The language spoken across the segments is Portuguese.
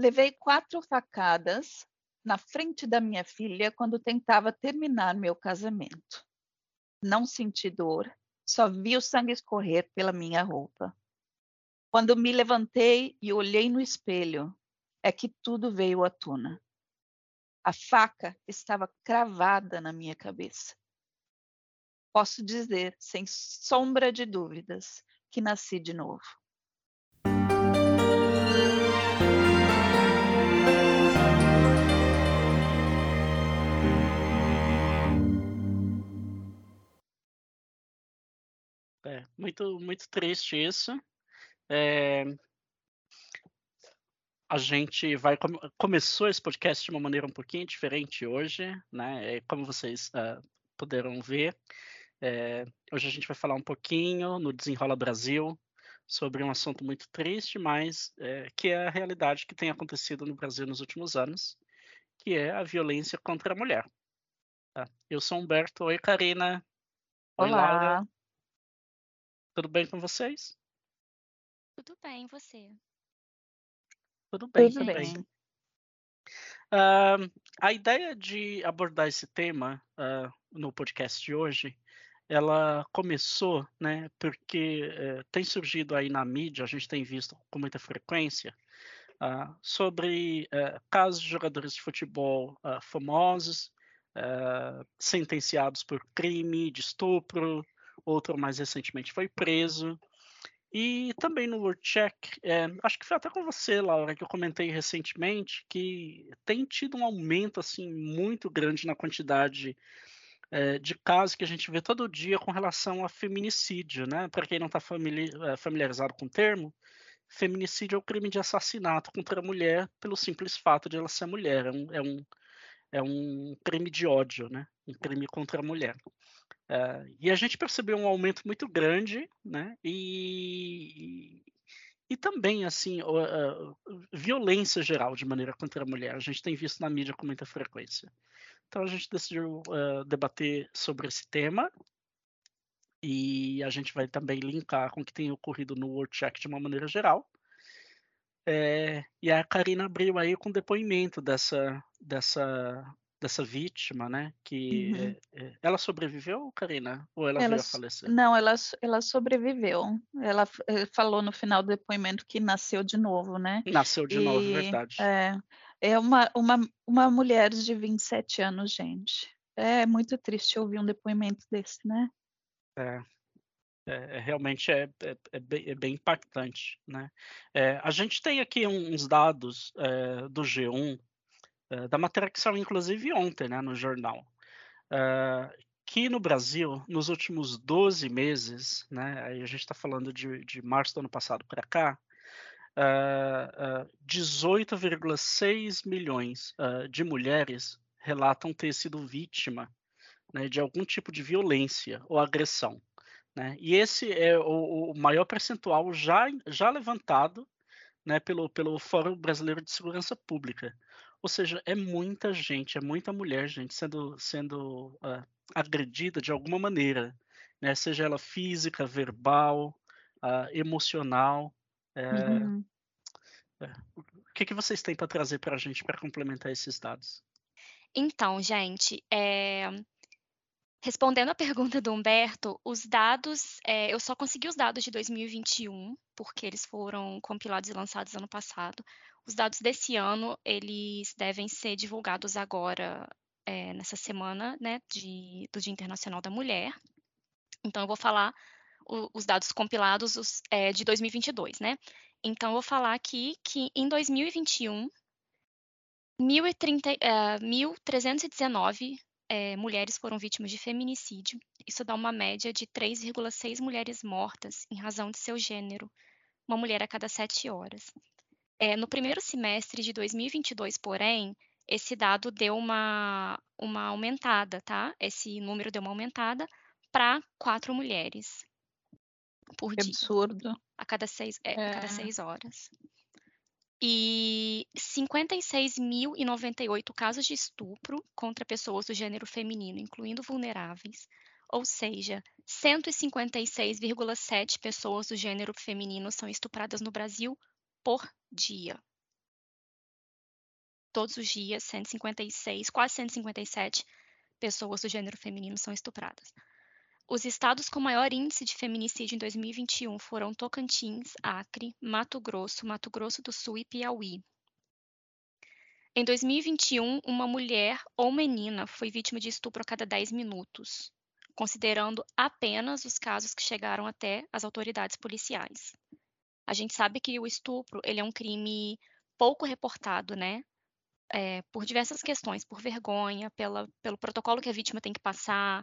Levei quatro facadas na frente da minha filha quando tentava terminar meu casamento. Não senti dor, só vi o sangue escorrer pela minha roupa. Quando me levantei e olhei no espelho, é que tudo veio à tona. A faca estava cravada na minha cabeça. Posso dizer, sem sombra de dúvidas, que nasci de novo. É, muito, muito triste isso. É, a gente vai começou esse podcast de uma maneira um pouquinho diferente hoje, né? É, como vocês uh, puderam ver, é, hoje a gente vai falar um pouquinho no Desenrola Brasil sobre um assunto muito triste, mas é, que é a realidade que tem acontecido no Brasil nos últimos anos, que é a violência contra a mulher. Tá? Eu sou Humberto. Oi, Karina. Oi, Olá. Laura. Tudo bem com vocês? Tudo bem, você? Tudo bem Tudo também. Bem. Uh, a ideia de abordar esse tema uh, no podcast de hoje, ela começou, né, porque uh, tem surgido aí na mídia, a gente tem visto com muita frequência, ah, sobre eh, casos de jogadores de futebol famosos, sentenciados por crime de estupro, outro mais recentemente foi preso, e também no WordCheck, é, acho que foi até com você, Laura, que eu comentei recentemente que tem tido um aumento assim muito grande na quantidade é, de casos que a gente vê todo dia com relação a feminicídio, né? Para quem não está é, familiarizado com o termo, feminicídio é o crime de assassinato contra a mulher pelo simples fato de ela ser mulher. É um, é um, é um crime de ódio, né? Um crime contra a mulher. Uh, e a gente percebeu um aumento muito grande, né? E, e também, assim, uh, uh, violência geral de maneira contra a mulher. A gente tem visto na mídia com muita frequência. Então a gente decidiu debater sobre esse tema. E a gente vai também linkar com o que tem ocorrido no World Check de uma maneira geral. É, e a Karina abriu aí com depoimento dessa, dessa dessa vítima, né? Que uhum. é, é, ela sobreviveu, Karina? Ou ela, ela veio a falecer? Não, ela, ela sobreviveu. Ela eh, falou no final do depoimento que nasceu de novo, né? Nasceu de e, novo, verdade. É, é uma, uma, uma mulher de 27 anos, gente. É muito triste ouvir um depoimento desse, né? É, é, realmente é, é, é, bem, é, bem, impactante. Né? É, a gente tem aqui uns dados é, do G1 eh, da matéria que saiu inclusive ontem né, no jornal, uh, que no Brasil, nos últimos 12 meses, né, a gente está falando de, de, março do ano passado para cá, uh, uh, 18,6 milhões de mulheres relatam ter sido vítima né, de algum tipo de violência ou agressão. Né? E esse é o, o maior percentual já, já levantado né, pelo, pelo Fórum Brasileiro de Segurança Pública. Ou seja, é muita gente, é muita mulher, gente, sendo, sendo uh, agredida de alguma maneira, né? Seja ela física, verbal, uh, emocional. É, uhum. é, o que, que vocês têm para trazer para a gente para complementar esses dados? Então, gente, é... respondendo a pergunta do Humberto, os dados, é, eu só consegui os dados de 2021, porque eles foram compilados e lançados ano passado. Os dados desse ano, eles devem ser divulgados agora, é, nessa semana, né, de, do Dia Internacional da Mulher. Então, eu vou falar o, os dados compilados os, é, de 2022, né? Então, eu vou falar aqui que em 2021, 1.319 é, mulheres foram vítimas de feminicídio. Isso dá uma média de 3,6 mulheres mortas em razão de seu gênero, uma mulher a cada sete horas. É, no primeiro semestre de 2022, porém, esse dado deu uma, uma aumentada, tá? Esse número deu uma aumentada para quatro mulheres por que dia. Absurdo. A cada seis, é, é. A cada é. seis horas. E 56.098 casos de estupro contra pessoas do gênero feminino, incluindo vulneráveis. Ou seja, 156,7 pessoas do gênero feminino são estupradas no Brasil por dia. todos os dias, 156, quase 157 pessoas do gênero feminino são estupradas. Os estados com maior índice de feminicídio em 2021 foram Tocantins, Acre, Mato Grosso, Mato Grosso do Sul e Piauí. Em 2021, uma mulher ou menina foi vítima de estupro a cada 10 minutos, considerando apenas os casos que chegaram até as autoridades policiais. A gente sabe que o estupro ele é um crime pouco reportado, né? É, por diversas questões, por vergonha, pela, pelo protocolo que a vítima tem que passar,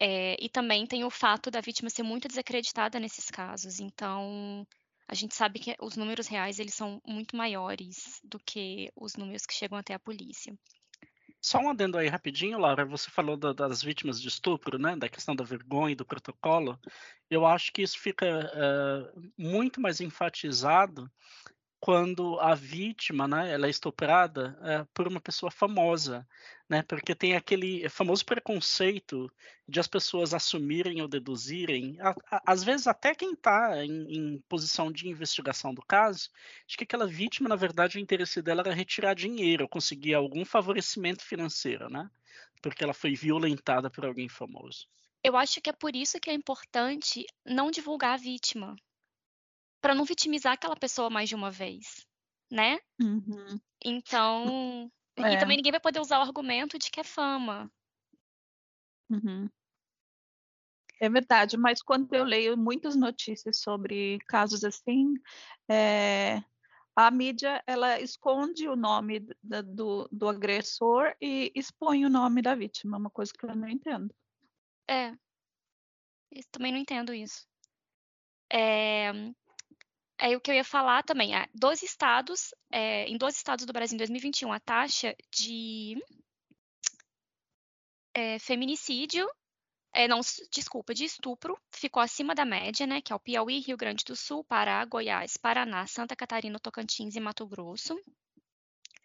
é, e também tem o fato da vítima ser muito desacreditada nesses casos. Então, a gente sabe que os números reais eles são muito maiores do que os números que chegam até a polícia. Só um adendo aí rapidinho, Laura. Você falou da, das vítimas de estupro, né? Da questão da vergonha e do protocolo. Eu acho que isso fica uh, muito mais enfatizado quando a vítima, né, ela é estuprada é, por uma pessoa famosa, né, porque tem aquele famoso preconceito de as pessoas assumirem ou deduzirem, a, a, às vezes até quem está em, em, posição de investigação do caso, de que aquela vítima, na verdade, o interesse dela era retirar dinheiro, conseguir algum favorecimento financeiro, né, porque ela foi violentada por alguém famoso. Eu acho que é por isso que é importante não divulgar a vítima, para não vitimizar aquela pessoa mais de uma vez, né? Uhum. Então, é. e também ninguém vai poder usar o argumento de que é fama. Uhum. É verdade, mas quando eu leio muitas notícias sobre casos assim, é, a mídia ela esconde o nome do, do, do, agressor e expõe o nome da vítima, uma coisa que eu não entendo. É, eu também não entendo isso. É, é o que eu ia falar também. Ah, dois estados, é, em dois estados do Brasil em 2021, a taxa de é, feminicídio, é, não, desculpa, de estupro, ficou acima da média, né? Que é o Piauí, Rio Grande do Sul, Pará, Goiás, Paraná, Santa Catarina, Tocantins e Mato Grosso.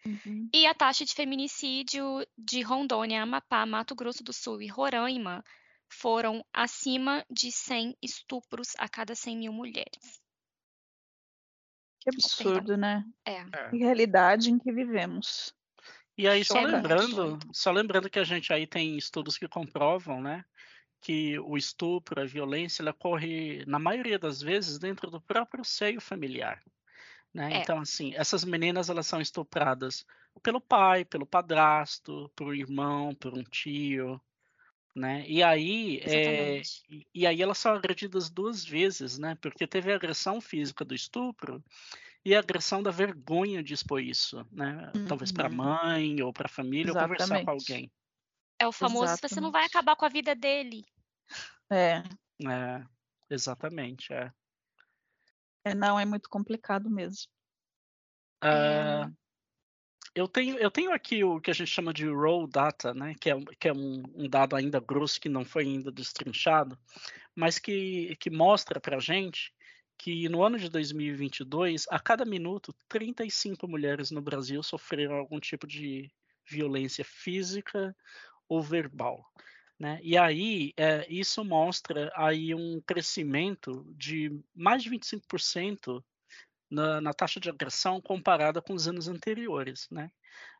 Uhum. E a taxa de feminicídio de Rondônia, Amapá, Mato Grosso do Sul e Roraima foram acima de 100 estupros a cada 100 mil mulheres. Que absurdo, né? É. é. Que realidade em que vivemos. E aí, só lembrando, só lembrando que a gente aí tem estudos que comprovam, né? Que o estupro, a violência, ela ocorre, na maioria das vezes, dentro do próprio seio familiar. Né? É. Então, assim, essas meninas elas são estupradas pelo pai, pelo padrasto, por irmão, por um tio, né? E aí, é, e aí elas são agredidas duas vezes, né? Porque teve a agressão física do estupro e a agressão da vergonha de expor isso, né? Uhum. Talvez para a mãe ou para a família Exatamente. ou conversar com alguém. É o famoso Exatamente. você não vai acabar com a vida dele. É. É, exatamente, é. É, não, é muito complicado mesmo. Uh, eu tenho, eu tenho aqui o que a gente chama de raw data, né? que é, que é um, um dado ainda grosso que não foi ainda destrinchado, mas que, que mostra para a gente que no ano de 2022, a cada minuto, 35 mulheres no Brasil sofreram algum tipo de violência física ou verbal. Né? E aí, é, isso mostra aí um crescimento de mais de 25% na, na, taxa de agressão comparada com os anos anteriores, né?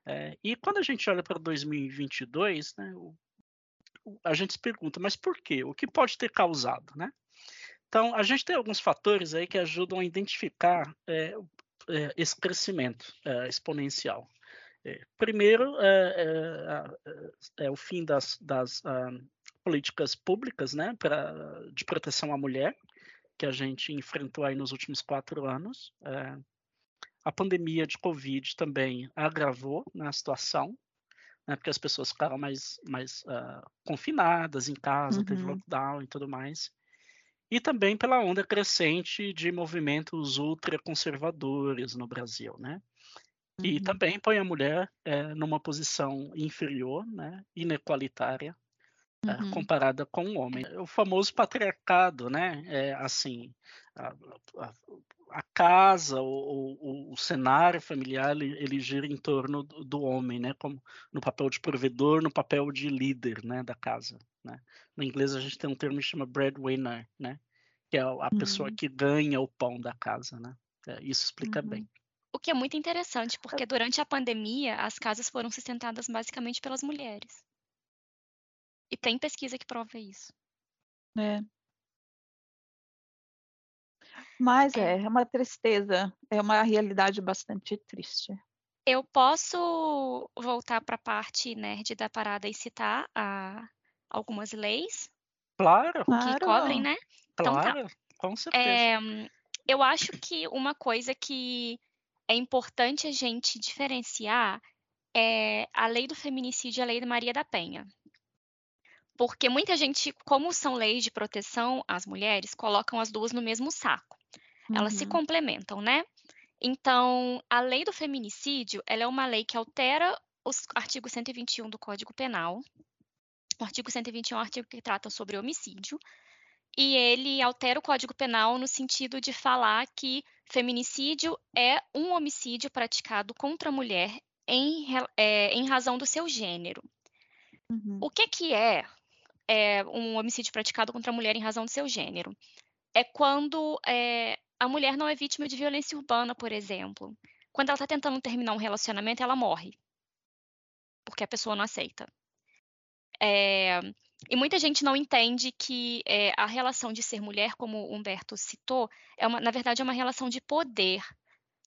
É, e quando a gente olha para 2022, né, o, o, a gente se pergunta, mas por quê? O que pode ter causado, né? Então, a gente tem alguns fatores aí que ajudam a identificar é, é, esse crescimento é, exponencial. É, primeiro, é, é, o fim das, das uh, políticas públicas né, pra, de proteção à mulher, que a gente enfrentou aí nos últimos quatro anos. É, a pandemia de Covid também agravou né, a situação, né, porque as pessoas ficaram mais, mais uh, confinadas em casa, uhum. teve lockdown e tudo mais. E também pela onda crescente de movimentos ultraconservadores no Brasil, né? Uhum. E também põe a mulher é, numa posição inferior, né, inequalitária, uhum. comparada com o homem. O famoso patriarcado, né? É, assim, a, a, a casa, o, o, o, cenário familiar, ele, ele, gira em torno do, do, homem, né? Como no papel de provedor, no papel de líder, né? Da casa, né? No inglês a gente tem um termo que chama breadwinner, né? Que é a, a uhum. pessoa que ganha o pão da casa, né? É, isso explica uhum. bem. O que é muito interessante, porque durante a pandemia as casas foram sustentadas basicamente pelas mulheres. E tem pesquisa que prova isso. É. Mas é, é uma tristeza, é uma realidade bastante triste. Eu posso voltar para a parte nerd da parada e citar a, algumas leis Claro, que Claro. cobrem, né? Então tá. claro, com certeza. É, eu acho que uma coisa que é importante a gente diferenciar é a lei do feminicídio e a lei da Maria da Penha. Porque muita gente, como são leis de proteção às mulheres, colocam as duas no mesmo saco. Elas se Uhum. complementam, né? Então, a lei do feminicídio, ela é uma lei que altera os artigos 121 do Código Penal. O artigo 121 é um artigo que trata sobre homicídio. E ele altera o Código Penal no sentido de falar que feminicídio é um homicídio praticado contra a mulher em, é, em razão do seu gênero. Uhum. O que, que é, é, um homicídio praticado contra a mulher em razão do seu gênero? É quando é, a mulher não é vítima de violência urbana, por exemplo. Quando ela está tentando terminar um relacionamento, ela morre. Porque a pessoa não aceita. É, e muita gente não entende que é, a relação de ser mulher, como o Humberto citou, é uma, na verdade é uma relação de poder.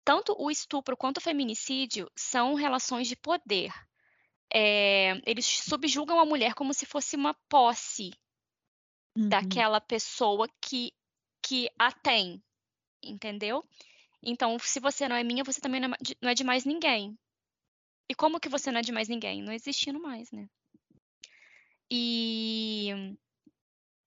Tanto o estupro quanto o feminicídio são relações de poder. É, eles subjugam a mulher como se fosse uma posse Uhum. daquela pessoa que, que a tem, entendeu? Então, se você não é minha, você também não é de- não é de mais ninguém. E como que você não é de mais ninguém? Não existindo mais, né? E,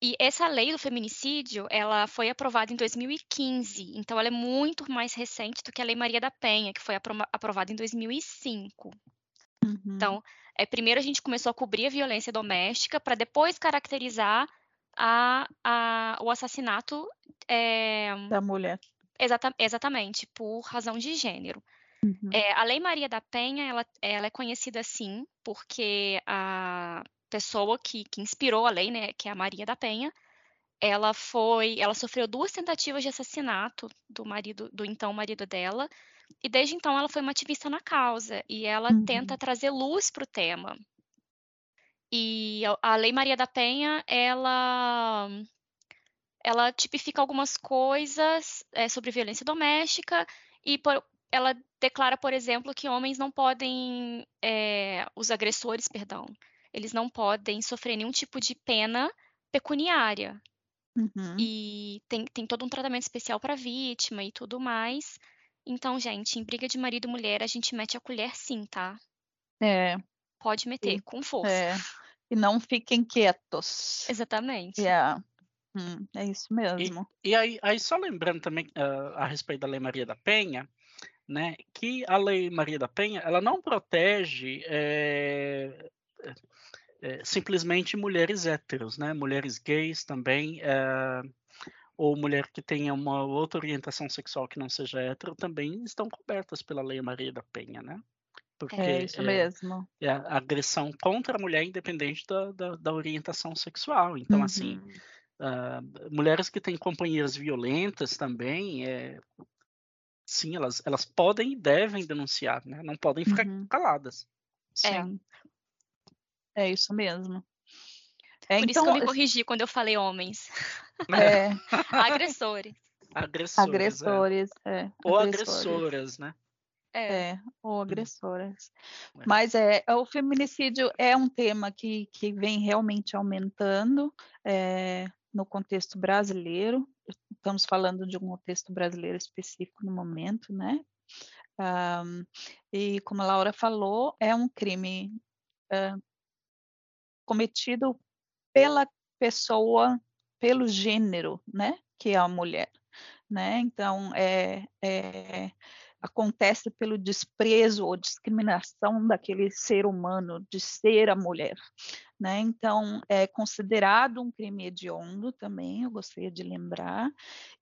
e essa lei do feminicídio, ela foi aprovada em 2015, então ela é muito mais recente do que a Lei Maria da Penha, que foi aprova- aprovada em 2005. Uhum. Então, é, primeiro a gente começou a cobrir a violência doméstica para depois caracterizar a- a- o assassinato é, Da mulher. exata- exatamente por razão de gênero. Uhum. É, a Lei Maria da Penha, ela, ela é conhecida assim porque a pessoa que, que inspirou a lei, né, que é a Maria da Penha, ela foi, ela sofreu duas tentativas de assassinato do marido, do então marido dela, e desde então ela foi uma ativista na causa e ela Uhum. tenta trazer luz para o tema. E a- Lei Maria da Penha, ela ela tipifica algumas coisas é, sobre violência doméstica e por- ela declara, por exemplo, que homens não podem, é, os agressores, perdão, eles não podem sofrer nenhum tipo de pena pecuniária. Uhum. E tem, tem todo um tratamento especial para vítima e tudo mais. Então, gente, em briga de marido e mulher, a gente mete a colher sim, tá? É, Pode meter, Sim. com força. é. E não fiquem quietos. Exatamente. Yeah. Hum, é isso mesmo. E aí, aí só lembrando também ah, a respeito da Lei Maria da Penha, né, que a Lei Maria da Penha ela não protege eh, eh, simplesmente mulheres héteros, né, mulheres gays também, eh, ou mulher que tenha uma outra orientação sexual que não seja hétero também estão cobertas pela Lei Maria da Penha, né? Porque É isso eh, mesmo. é a agressão contra a mulher independente da, da, da orientação sexual. Então, assim, Uhum. ah, mulheres que têm companheiras violentas também, é, sim, elas, elas podem e devem denunciar, né? Não podem ficar Uhum. caladas. É. Sim. É isso mesmo. É, Por isso que eu então, me corrigi quando eu falei homens. é, Agressores. Agressores, é. agressores, é, Ou agressores. agressoras, né? É. É, ou agressoras. É. Mas é, o feminicídio é um tema que, que vem realmente aumentando é, no contexto brasileiro. Estamos falando de um contexto brasileiro específico no momento, né? Ahm, e como a Laura falou, é um crime ah, cometido pela pessoa, pelo gênero, né? Que é a mulher, né? Então, é, é acontece pelo desprezo ou discriminação daquele ser humano de ser a mulher, né? Então é considerado um crime hediondo também, eu gostaria de lembrar,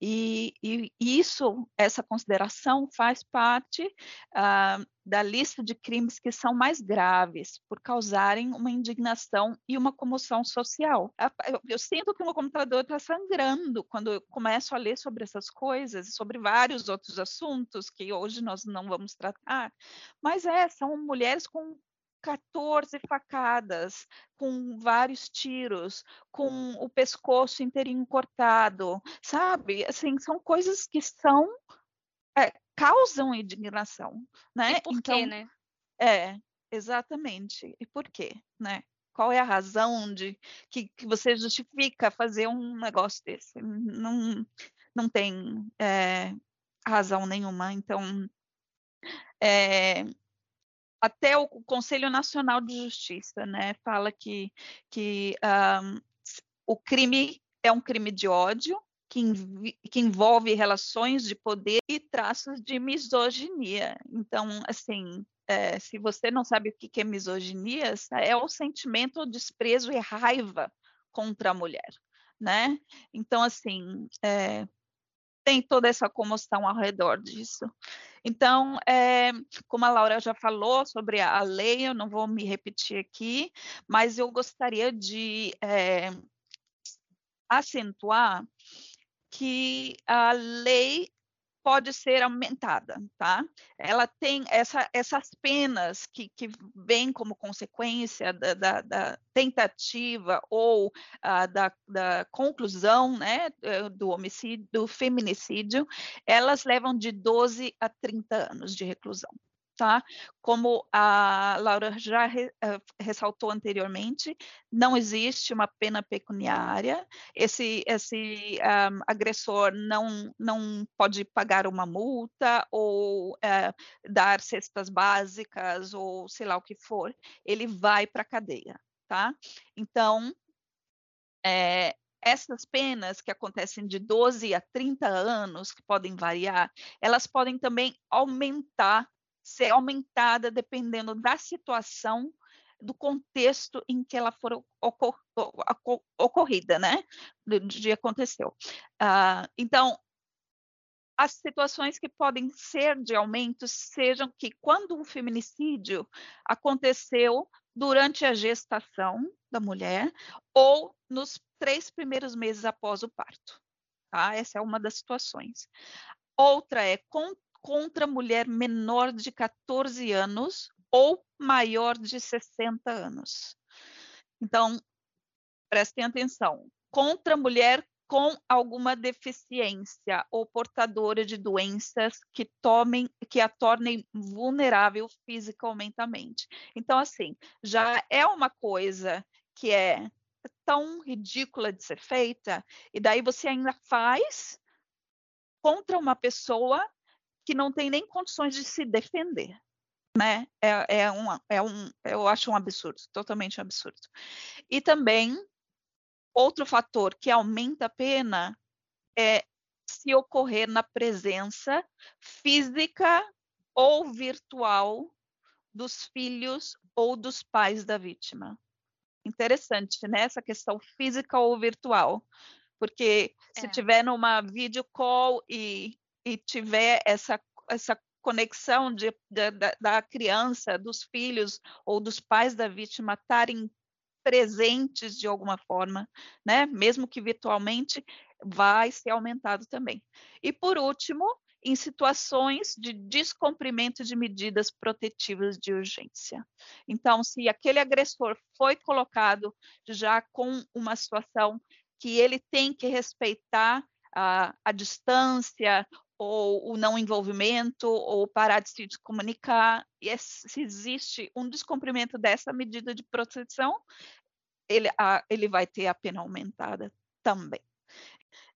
e, e isso, essa consideração faz parte ah, da lista de crimes que são mais graves por causarem uma indignação e uma comoção social. Eu, eu sinto que o meu computador está sangrando quando eu começo a ler sobre essas coisas, sobre vários outros assuntos que hoje nós não vamos tratar, mas é, são mulheres com 14 facadas, com vários tiros, com o pescoço inteirinho cortado, sabe? Assim, são coisas que são é, causam indignação, né? E por então, quê, né? É, exatamente. E por quê, né? Qual é a razão de que, que você justifica fazer um negócio desse? Não, não tem é, razão nenhuma. Então, é, até o Conselho Nacional de Justiça, né, fala que, que um, o crime é um crime de ódio que, que, envolve relações de poder e traços de misoginia. Então, assim, é, se você não sabe o que é misoginia, é o sentimento de desprezo e raiva contra a mulher, né? Então, assim, é, tem toda essa comoção ao redor disso. Então, é, como a Laura já falou sobre a lei, eu não vou me repetir aqui, mas eu gostaria de é, acentuar que a lei pode ser aumentada, tá? Ela tem essa, essas penas que, que vêm como consequência da, da, da tentativa ou uh, da, da, conclusão, né, eh, do homicídio, do feminicídio, elas levam de 12 a 30 anos de reclusão tá? Como a Laura já re, uh, ressaltou anteriormente, não existe uma pena pecuniária. Esse, esse um, agressor não, não pode pagar uma multa ou uh, dar cestas básicas ou sei lá o que for. Ele vai para a cadeia, tá? Então, é, essas penas que acontecem de 12 a 30 anos, que podem variar, elas podem também aumentar ser aumentada dependendo da situação, do contexto em que ela for ocor ocorrida, né? De, de aconteceu. Uh, então, as situações que podem ser de aumento sejam que quando um feminicídio aconteceu durante a gestação da mulher ou nos três primeiros meses após o parto. Tá? Essa é uma das situações. Outra é com contra mulher menor de 14 anos ou maior de 60 anos. Então, prestem atenção. Contra mulher com alguma deficiência ou portadora de doenças que tomem, que a tornem vulnerável fisicamente. Então, assim, já é uma coisa que é tão ridícula de ser feita, e daí você ainda faz contra uma pessoa que não tem nem condições de se defender. Né? É, é, um, é um, eu acho um absurdo, totalmente um absurdo. E também, outro fator que aumenta a pena é se ocorrer na presença física ou virtual dos filhos ou dos pais da vítima. Interessante, né? Essa questão física ou virtual. Porque se é. tiver numa video call e e tiver essa, essa conexão de, da, da criança, dos filhos ou dos pais da vítima estarem presentes de alguma forma, né? Mesmo que virtualmente, vai ser aumentado também. E por último, em situações de descumprimento de medidas protetivas de urgência. Então, se aquele agressor foi colocado já com uma situação que ele tem que respeitar a, a distância ou o não envolvimento, ou parar de se comunicar, e se existe um descumprimento dessa medida de proteção, ele, a, ele vai ter a pena aumentada também.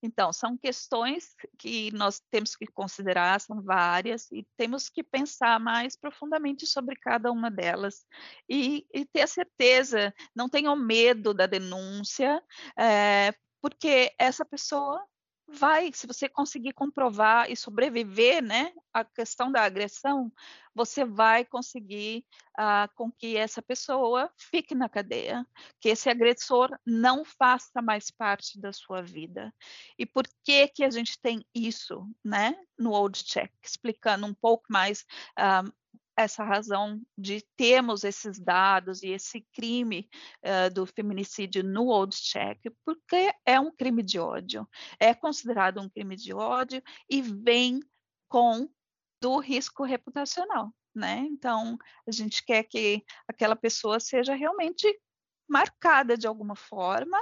Então, são questões que nós temos que considerar, são várias, e temos que pensar mais profundamente sobre cada uma delas e, e ter a certeza, não tenham medo da denúncia, é, porque essa pessoa vai, se você conseguir comprovar e sobreviver, né, à questão da agressão, você vai conseguir uh, com que essa pessoa fique na cadeia, que esse agressor não faça mais parte da sua vida. E por que que a gente tem isso, né, no Old Check, explicando um pouco mais uh, essa razão de termos esses dados e esse crime uh, do feminicídio no Old Check, porque é um crime de ódio, é considerado um crime de ódio e vem com do risco reputacional, né? Então, a gente quer que aquela pessoa seja realmente marcada de alguma forma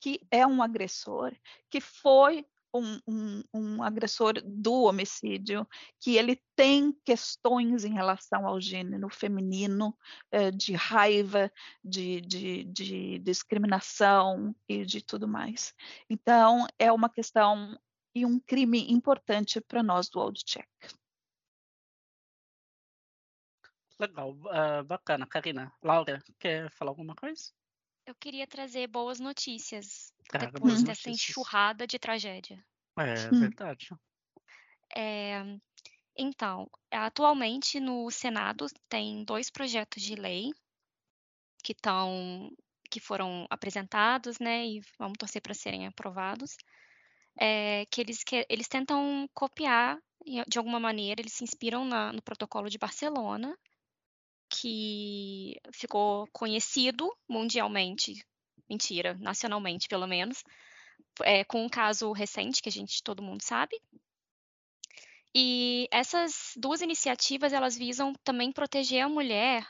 que é um agressor, que foi um, um, um, agressor do homicídio, que ele tem questões em relação ao gênero feminino, eh, de raiva, de, de, de, discriminação e de tudo mais. Então, é uma questão e um crime importante para nós do Old Check. Legal, uh, bacana. Karina, Laura, quer falar alguma coisa? Eu queria trazer boas notícias Traga depois dessa notícias. enxurrada de tragédia. É hum. verdade. É, então, atualmente no Senado tem dois projetos de lei que estão que foram apresentados, né, e vamos torcer para serem aprovados, é, que eles que eles tentam copiar de alguma maneira, eles se inspiram na, no Protocolo de Barcelona, que ficou conhecido mundialmente, mentira, nacionalmente pelo menos, é, com um caso recente que a gente todo mundo sabe. E essas duas iniciativas elas visam também proteger a mulher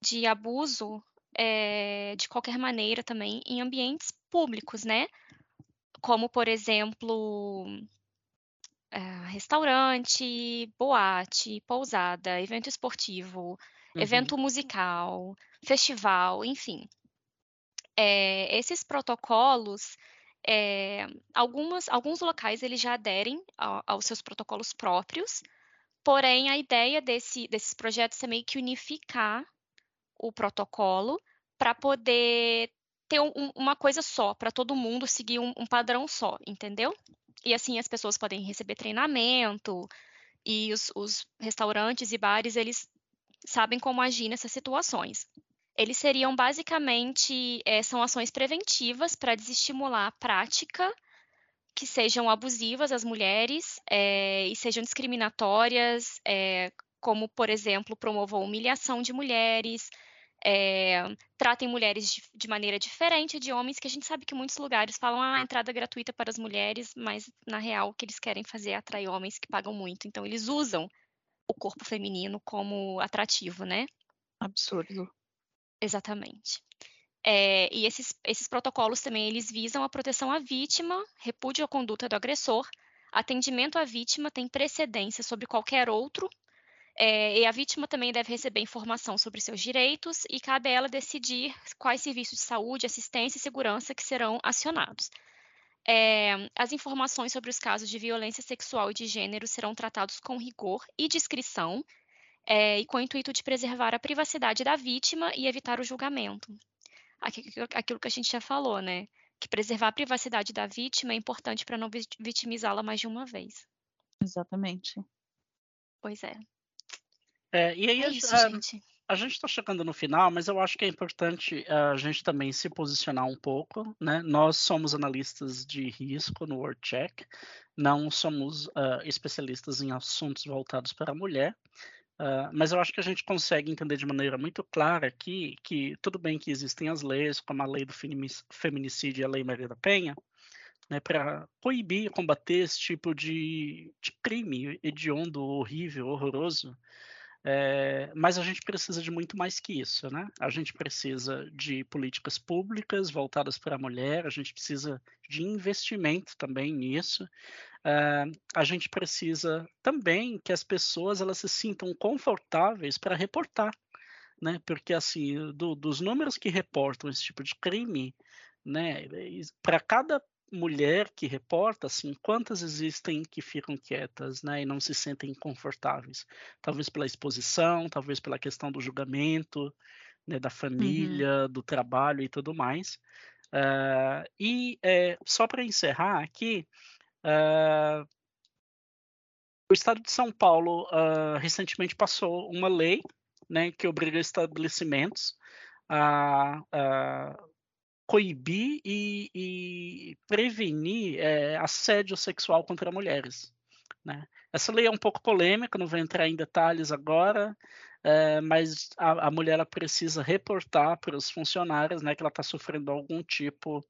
de abuso é, de qualquer maneira também em ambientes públicos, né? Como por exemplo é, restaurante, boate, pousada, evento esportivo, uhum. evento musical, festival, enfim. É, esses protocolos é, algumas, alguns locais eles já aderem aos seus protocolos próprios, porém a ideia desse, desses projetos é meio que unificar o protocolo para poder ter um, uma coisa só, para todo mundo seguir um, um padrão só, entendeu? E assim as pessoas podem receber treinamento e os, os restaurantes e bares eles sabem como agir nessas situações eles seriam basicamente é, são ações preventivas para desestimular a prática que sejam abusivas às mulheres é, e sejam discriminatórias, é, como, por exemplo, promovam humilhação de mulheres, é, tratem mulheres de, de, maneira diferente de homens, que a gente sabe que muitos lugares falam ah, entrada gratuita para as mulheres, mas na real o que eles querem fazer é atrair homens que pagam muito. Então eles usam o corpo feminino como atrativo, né? Absurdo. Exatamente. É, e esses, esses protocolos também eles visam a proteção à vítima, repúdio à conduta do agressor, atendimento à vítima tem precedência sobre qualquer outro, é, e a vítima também deve receber informação sobre seus direitos e cabe a ela decidir quais serviços de saúde, assistência e segurança que serão acionados. É, as informações sobre os casos de violência sexual e de gênero serão tratados com rigor e discrição é, e com o intuito de preservar a privacidade da vítima e evitar o julgamento. Aquilo que a gente já falou, né? Que preservar a privacidade da vítima é importante para não vitimizá-la mais de uma vez. Exatamente. Pois é. é e aí, é isso, a, gente. A gente está chegando no final, mas eu acho que é importante a gente também se posicionar um pouco, né? Nós somos analistas de risco no WordCheck, não somos uh, especialistas em assuntos voltados para a mulher, Uh, mas eu acho que a gente consegue entender de maneira muito clara aqui que tudo bem que existem as leis, como a lei do feminicídio e a lei Maria da Penha, né, para coibir combater esse tipo de, de crime hediondo, horrível, horroroso. É, mas a gente precisa de muito mais que isso, né? A gente precisa de políticas públicas voltadas para a mulher, a gente precisa de investimento também nisso. Uh, a gente precisa também que as pessoas elas se sintam confortáveis para reportar, né? Porque assim, do, dos números que reportam esse tipo de crime, né? Para cada mulher que reporta, assim, quantas existem que ficam quietas, né, e não se sentem confortáveis? Talvez pela exposição, talvez pela questão do julgamento, né, da uhum. família, uhum. do trabalho e tudo mais. Uh, e é, só para encerrar aqui, uh, o Estado de São Paulo uh, recentemente passou uma lei né, que obriga estabelecimentos a, a coibir e, e prevenir é, assédio sexual contra mulheres. Né? Essa lei é um pouco polêmica, não vou entrar em detalhes agora, é, mas a, a, mulher precisa reportar para os funcionários né, que ela está sofrendo algum tipo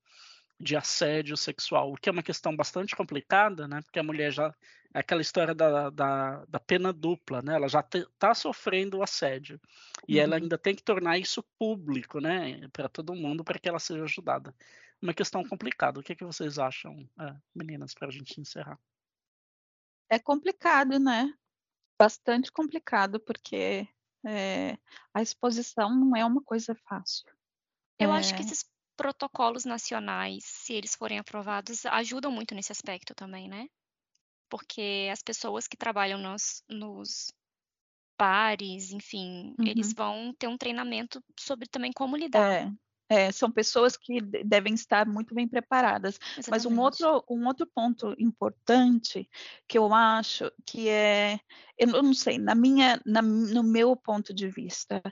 de assédio sexual, o que é uma questão bastante complicada, né? Porque a mulher já é aquela história da, da, da pena dupla, né? Ela já está sofrendo o assédio e uhum. ela ainda tem que tornar isso público, né? Para todo mundo, para que ela seja ajudada. Uma questão complicada. O que, é que vocês acham, é, meninas, para a gente encerrar? É complicado, né? Bastante complicado, porque é, a exposição não é uma coisa fácil. Eu é... acho que esses protocolos nacionais, se eles forem aprovados, ajudam muito nesse aspecto também, né? Porque as pessoas que trabalham nos, nos bares, enfim, uhum. eles vão ter um treinamento sobre também como lidar. É. É, são pessoas que devem estar muito bem preparadas. Exatamente. Mas um outro, um outro ponto importante que eu acho que é, eu não sei, na minha, na, no meu ponto de vista,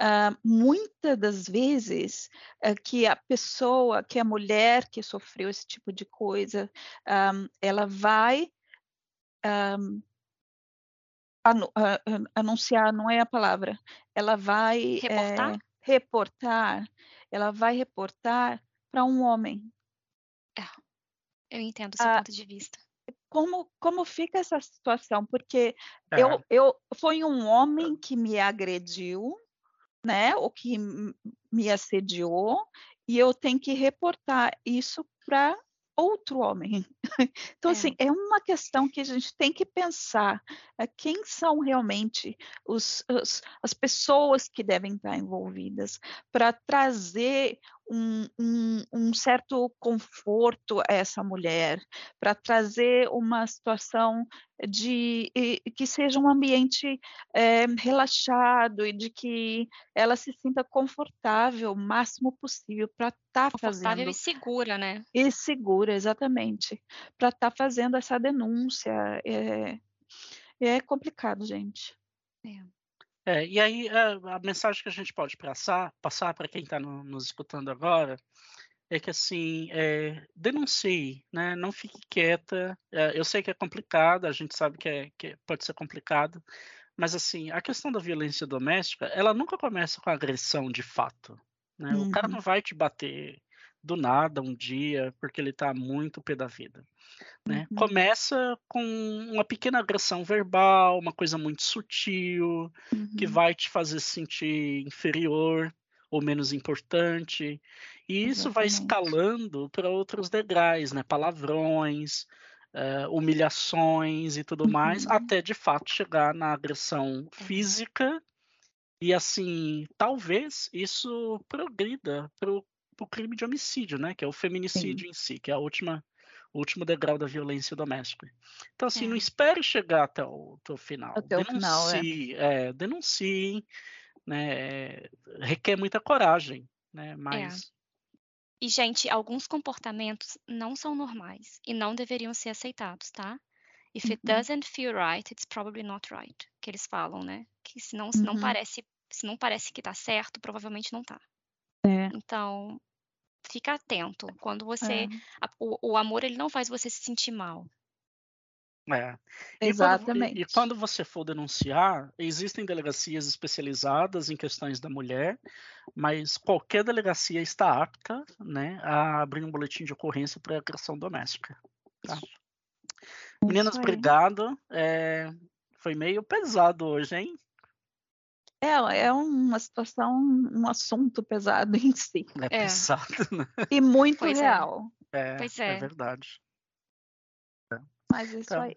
uh, muitas das vezes uh, que a pessoa, que a mulher que sofreu esse tipo de coisa, um, ela vai um, anu, anunciar, não é a palavra, ela vai reportar. É, reportar ela vai reportar para um homem. É, eu entendo o seu ah, ponto de vista. Como, como fica essa situação? Porque é. eu, eu foi um homem que me agrediu, né? Ou que me assediou, e eu tenho que reportar isso para outro homem. Então, assim, é. assim, é uma questão que a gente tem que pensar é, quem são realmente os, os, as pessoas que devem estar envolvidas para trazer um, um, um, certo conforto a essa mulher, para trazer uma situação de que seja um ambiente é, relaxado e de que ela se sinta confortável o máximo possível para estar tá fazendo. Confortável e segura, né? E segura, exatamente. Para estar tá fazendo essa denúncia. É, é complicado, gente. É. É, e aí a, a, mensagem que a gente pode passar passar para quem está no, nos escutando agora é que assim é, denuncie, né? Não fique quieta. É, eu sei que é complicado, a gente sabe que, é, que pode ser complicado, mas assim a questão da violência doméstica, ela nunca começa com agressão de fato. Né? Uhum. O cara não uhum. vai te bater do nada um dia porque ele está muito pé da vida. Né? Uhum. Começa com uma pequena agressão verbal, uma coisa muito sutil, uhum. que vai te fazer sentir inferior ou menos importante. E isso Exatamente. vai escalando para outros degraus, né? palavrões, uh, humilhações e tudo uhum. mais, até de fato chegar na agressão é. física. E assim, talvez isso progrida para o crime de homicídio, né? Que é o feminicídio Sim. em si, que é a última o último degrau da violência doméstica. Então, assim, é. não espere chegar até o, até o final. Até denuncie, o final, é. é denuncie, né? Requer muita coragem, né? É. Mas... E, gente, alguns comportamentos não são normais e não deveriam ser aceitados, tá? If it uhum. doesn't feel right, it's probably not right. Que eles falam, né? Que se não, se não uhum. parece, se não parece que tá certo, provavelmente não tá. É. Então, fica atento. Quando você. É. A, o, o, amor ele não faz você se sentir mal. É. Exatamente. E quando, e quando, você for denunciar, existem delegacias especializadas em questões da mulher, mas qualquer delegacia está apta né, a abrir um boletim de ocorrência para agressão doméstica. Tá? Meninas, obrigado. É, foi meio pesado hoje, hein? É, é uma situação, um assunto pesado em si. É, é. pesado, né? E muito pois é. real. É, pois é. é verdade. Mas isso então, aí.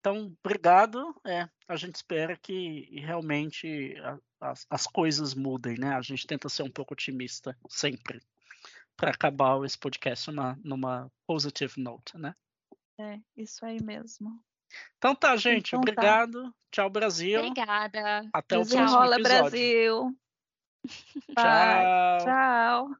Então, obrigado. É, a gente espera que realmente a, as, as coisas mudem, né? A gente tenta ser um pouco otimista sempre para acabar esse podcast numa, numa positive note, né? É, isso aí mesmo. Então tá, gente. Então, tá. obrigado. Tá. Tchau, Brasil. Obrigada. Até o próximo episódio. Brasil. Tchau. Tchau.